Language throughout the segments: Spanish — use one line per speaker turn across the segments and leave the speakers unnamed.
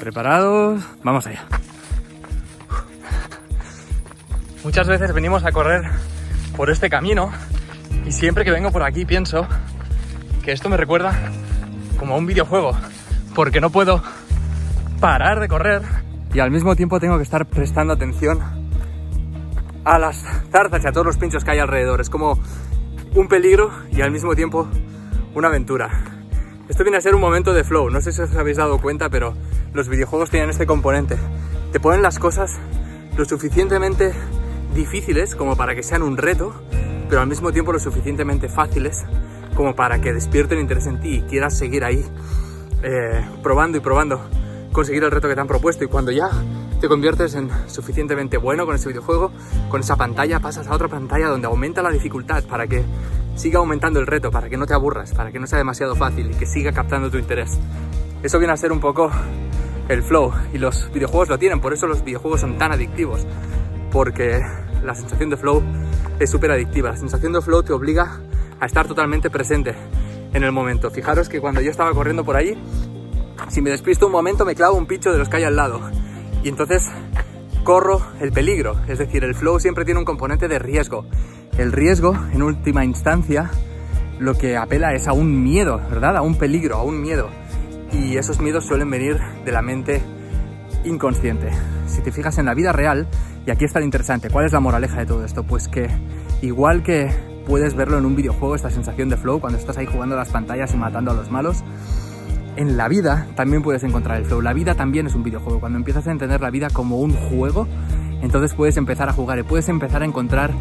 ¿Preparados? Vamos allá. Muchas veces venimos a correr por este camino y siempre que vengo por aquí pienso que esto me recuerda como a un videojuego, porque no puedo parar de correr y al mismo tiempo tengo que estar prestando atención a las zarzas y a todos los pinchos que hay alrededor. Es como un peligro y al mismo tiempo una aventura. Esto viene a ser un momento de flow, no sé si os habéis dado cuenta, pero los videojuegos tienen este componente. Te ponen las cosas lo suficientemente difíciles como para que sean un reto, pero al mismo tiempo lo suficientemente fáciles como para que despierten interés en ti y quieras seguir ahí eh, probando y probando conseguir el reto que te han propuesto y cuando ya te conviertes en suficientemente bueno con ese videojuego, con esa pantalla pasas a otra pantalla donde aumenta la dificultad para que siga aumentando el reto, para que no te aburras, para que no sea demasiado fácil y que siga captando tu interés. Eso viene a ser un poco el flow y los videojuegos lo tienen, por eso los videojuegos son tan adictivos, porque la sensación de flow es súper adictiva. La sensación de flow te obliga a estar totalmente presente en el momento. Fijaros que cuando yo estaba corriendo por ahí, si me despisto un momento me clavo un pincho de los que hay al lado y entonces corro el peligro. Es decir, el flow siempre tiene un componente de riesgo. El riesgo, en última instancia, lo que apela es a un miedo, ¿verdad? A un peligro, a un miedo. Y esos miedos suelen venir de la mente inconsciente. Si te fijas en la vida real, y aquí está lo interesante, ¿cuál es la moraleja de todo esto? Pues que igual que puedes verlo en un videojuego, esta sensación de flow, cuando estás ahí jugando las pantallas y matando a los malos, en la vida también puedes encontrar el flow. La vida también es un videojuego. Cuando empiezas a entender la vida como un juego, entonces puedes empezar a jugar y puedes empezar a encontrar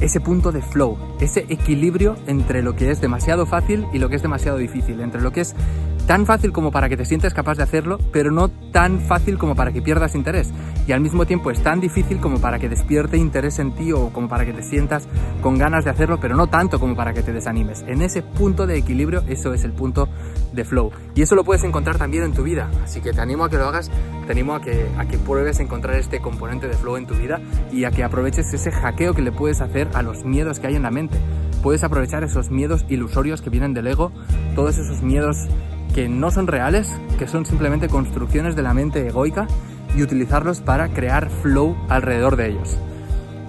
ese punto de flow, ese equilibrio entre lo que es demasiado fácil y lo que es demasiado difícil, entre lo que es tan fácil como para que te sientes capaz de hacerlo, pero no tan fácil como para que pierdas interés. Y al mismo tiempo es tan difícil como para que despierte interés en ti o como para que te sientas con ganas de hacerlo, pero no tanto como para que te desanimes. En ese punto de equilibrio, eso es el punto de flow. Y eso lo puedes encontrar también en tu vida. Así que te animo a que lo hagas, te animo a que, a que pruebes a encontrar este componente de flow en tu vida y a que aproveches ese hackeo que le puedes hacer a los miedos que hay en la mente. Puedes aprovechar esos miedos ilusorios que vienen del ego, todos esos miedos que no son reales, que son simplemente construcciones de la mente egoica y utilizarlos para crear flow alrededor de ellos.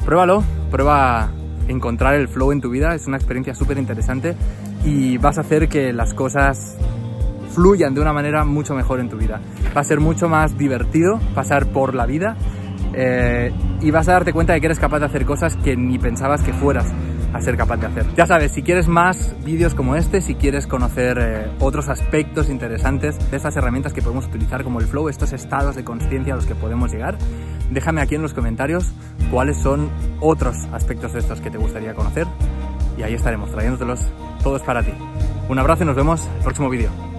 Pruébalo, prueba encontrar el flow en tu vida, es una experiencia súper interesante y vas a hacer que las cosas fluyan de una manera mucho mejor en tu vida. Va a ser mucho más divertido pasar por la vida eh, y vas a darte cuenta de que eres capaz de hacer cosas que ni pensabas que fueras a ser capaz de hacer. Ya sabes, si quieres más vídeos como este, si quieres conocer eh, otros aspectos interesantes de estas herramientas que podemos utilizar como el flow, estos estados de conciencia a los que podemos llegar, déjame aquí en los comentarios cuáles son otros aspectos de estos que te gustaría conocer y ahí estaremos trayéndotelos todos para ti. Un abrazo y nos vemos el próximo vídeo.